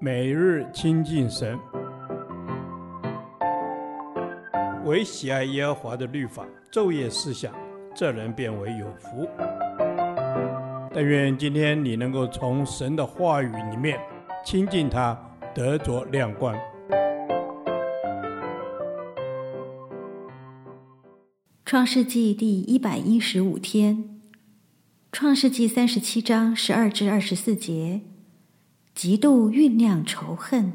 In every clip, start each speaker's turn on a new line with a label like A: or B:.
A: 每日亲近神，唯喜爱耶和华的律法，昼夜思想，这人便为有福。但愿今天你能够从神的话语里面亲近他，得着亮光。
B: 创世纪第一百一十五天，创世纪三十七章十二至二十四节。极度酝酿仇恨。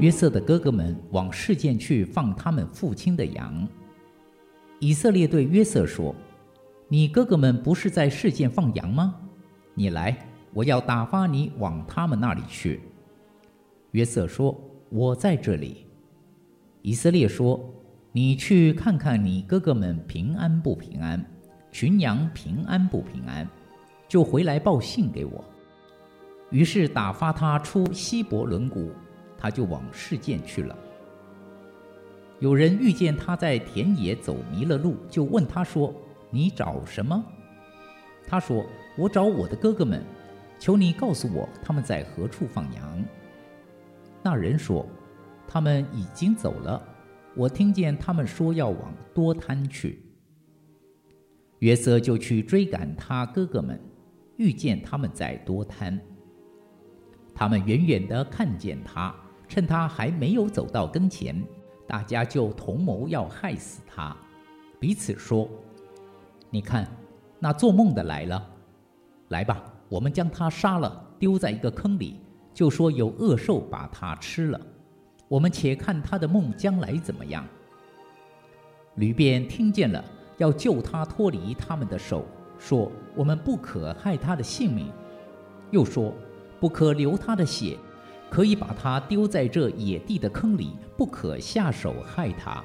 C: 约瑟的哥哥们往示剑去放他们父亲的羊。以色列对约瑟说：“你哥哥们不是在示剑放羊吗？你来，我要打发你往他们那里去。”约瑟说。我在这里。以色列说：“你去看看你哥哥们平安不平安，群羊平安不平安，就回来报信给我。”于是打发他出希伯伦谷，他就往事件去了。有人遇见他在田野走迷了路，就问他说：“你找什么？”他说：“我找我的哥哥们，求你告诉我他们在何处放羊。”那人说：“他们已经走了，我听见他们说要往多滩去。”约瑟就去追赶他哥哥们，遇见他们在多滩。他们远远地看见他，趁他还没有走到跟前，大家就同谋要害死他，彼此说：“你看，那做梦的来了，来吧，我们将他杀了，丢在一个坑里。”就说有恶兽把他吃了，我们且看他的梦将来怎么样。吕便听见了，要救他脱离他们的手，说：“我们不可害他的性命。”又说：“不可流他的血，可以把他丢在这野地的坑里，不可下手害他。”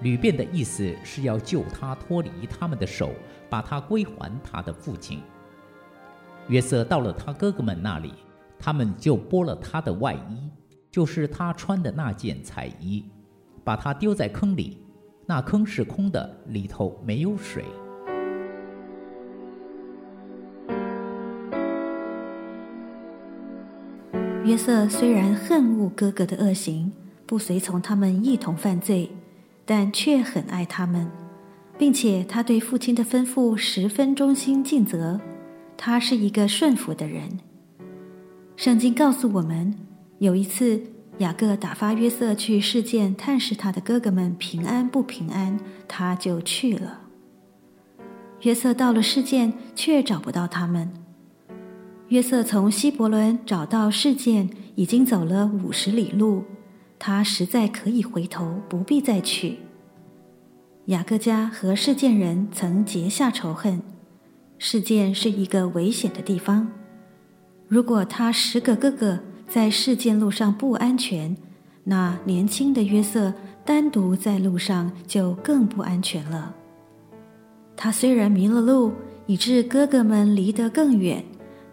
C: 吕便的意思是要救他脱离他们的手，把他归还他的父亲。约瑟到了他哥哥们那里，他们就剥了他的外衣，就是他穿的那件彩衣，把他丢在坑里。那坑是空的，里头没有水。
B: 约瑟虽然恨恶哥哥的恶行，不随从他们一同犯罪，但却很爱他们，并且他对父亲的吩咐十分忠心尽责。他是一个顺服的人。圣经告诉我们，有一次雅各打发约瑟去事件探视他的哥哥们平安不平安，他就去了。约瑟到了事件，却找不到他们。约瑟从希伯伦找到事件，已经走了五十里路，他实在可以回头，不必再去。雅各家和事件人曾结下仇恨。示剑是一个危险的地方，如果他十个哥哥在事件路上不安全，那年轻的约瑟单独在路上就更不安全了。他虽然迷了路，以致哥哥们离得更远，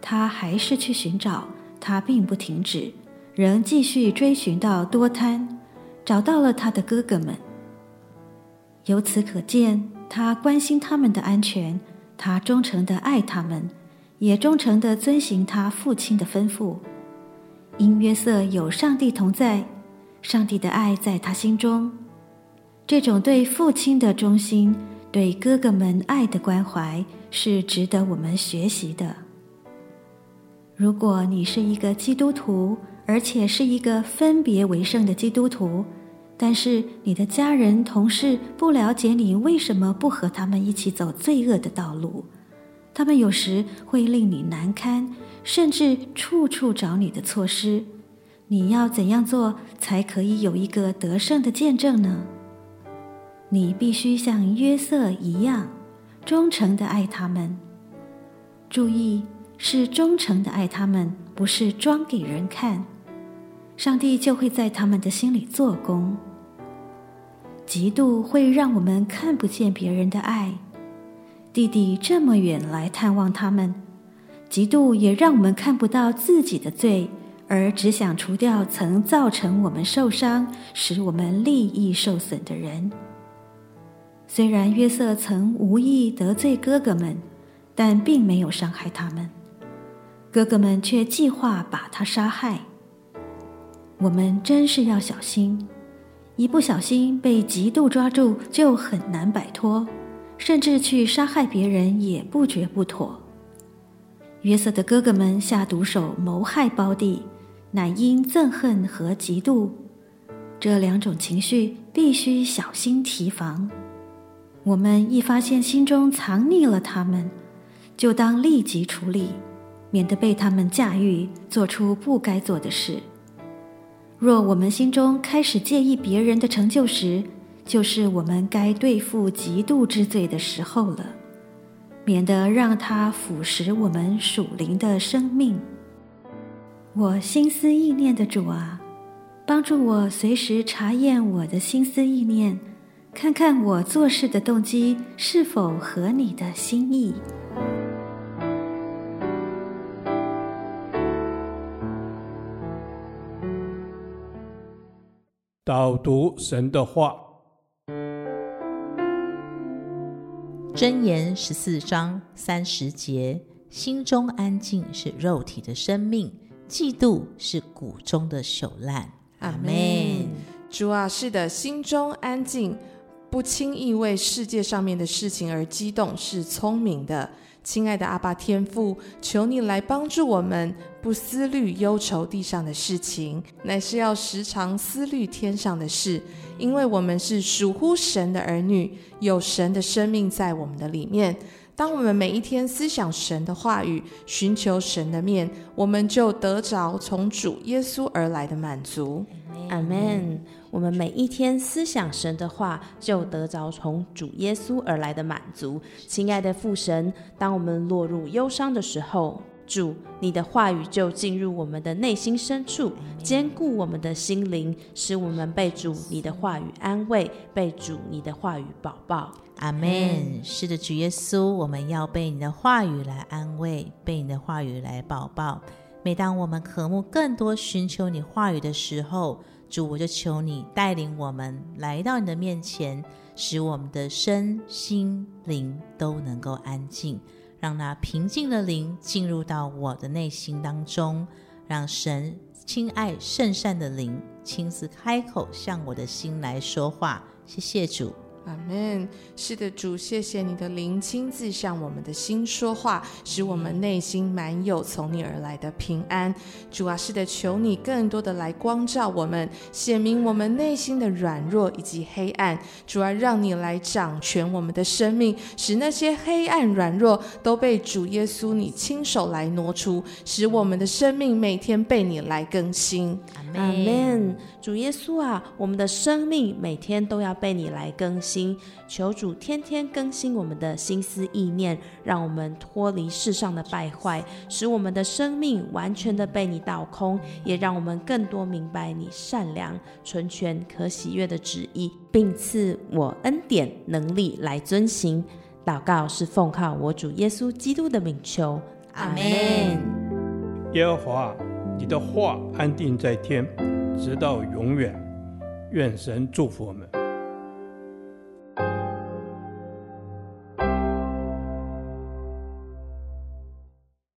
B: 他还是去寻找，他并不停止，仍继续追寻到多滩，找到了他的哥哥们。由此可见，他关心他们的安全。他忠诚地爱他们，也忠诚地遵行他父亲的吩咐。因约瑟有上帝同在，上帝的爱在他心中。这种对父亲的忠心，对哥哥们爱的关怀，是值得我们学习的。如果你是一个基督徒，而且是一个分别为圣的基督徒，但是你的家人、同事不了解你为什么不和他们一起走罪恶的道路，他们有时会令你难堪，甚至处处找你的错失。你要怎样做才可以有一个得胜的见证呢？你必须像约瑟一样，忠诚的爱他们。注意，是忠诚的爱他们，不是装给人看。上帝就会在他们的心里做工。嫉妒会让我们看不见别人的爱。弟弟这么远来探望他们，嫉妒也让我们看不到自己的罪，而只想除掉曾造成我们受伤、使我们利益受损的人。虽然约瑟曾无意得罪哥哥们，但并没有伤害他们。哥哥们却计划把他杀害。我们真是要小心，一不小心被嫉妒抓住，就很难摆脱，甚至去杀害别人也不觉不妥。约瑟的哥哥们下毒手谋害胞弟，乃因憎恨和嫉妒，这两种情绪必须小心提防。我们一发现心中藏匿了他们，就当立即处理。免得被他们驾驭，做出不该做的事。若我们心中开始介意别人的成就时，就是我们该对付嫉妒之罪的时候了，免得让它腐蚀我们属灵的生命。我心思意念的主啊，帮助我随时查验我的心思意念，看看我做事的动机是否合你的心意。
A: 导读神的话，
D: 箴言十四章三十节：心中安静是肉体的生命，嫉妒是骨中的朽烂。阿门。
E: 主啊，是的，心中安静，不轻易为世界上面的事情而激动，是聪明的。亲爱的阿爸天父，求你来帮助我们，不思虑忧愁地上的事情，乃是要时常思虑天上的事，因为我们是属乎神的儿女，有神的生命在我们的里面。当我们每一天思想神的话语，寻求神的面，我们就得着从主耶稣而来的满足。
F: 阿门。我们每一天思想神的话，就得着从主耶稣而来的满足。亲爱的父神，当我们落入忧伤的时候，主，你的话语就进入我们的内心深处，坚固我们的心灵，使我们被主你的话语安慰，被主你的话语保抱。
D: 阿门。是的，主耶稣，我们要被你的话语来安慰，被你的话语来抱抱。每当我们渴慕更多寻求你话语的时候，主，我就求你带领我们来到你的面前，使我们的身心灵都能够安静，让那平静的灵进入到我的内心当中，让神亲爱圣善的灵亲自开口向我的心来说话。谢谢主。
E: 阿门。是的，主，谢谢你的灵亲自向我们的心说话，使我们内心满有从你而来的平安。主啊，是的，求你更多的来光照我们，显明我们内心的软弱以及黑暗。主啊，让你来掌权我们的生命，使那些黑暗软弱都被主耶稣你亲手来挪出，使我们的生命每天被你来更新。
F: 阿门。主耶稣啊，我们的生命每天都要被你来更新，求主天天更新我们的心思意念，让我们脱离世上的败坏，使我们的生命完全的被你倒空，也让我们更多明白你善良、纯全、可喜悦的旨意，并赐我恩典能力来遵行。祷告是奉靠我主耶稣基督的名求。阿门。
A: 耶和华，你的话安定在天。直到永远，愿神祝福我们。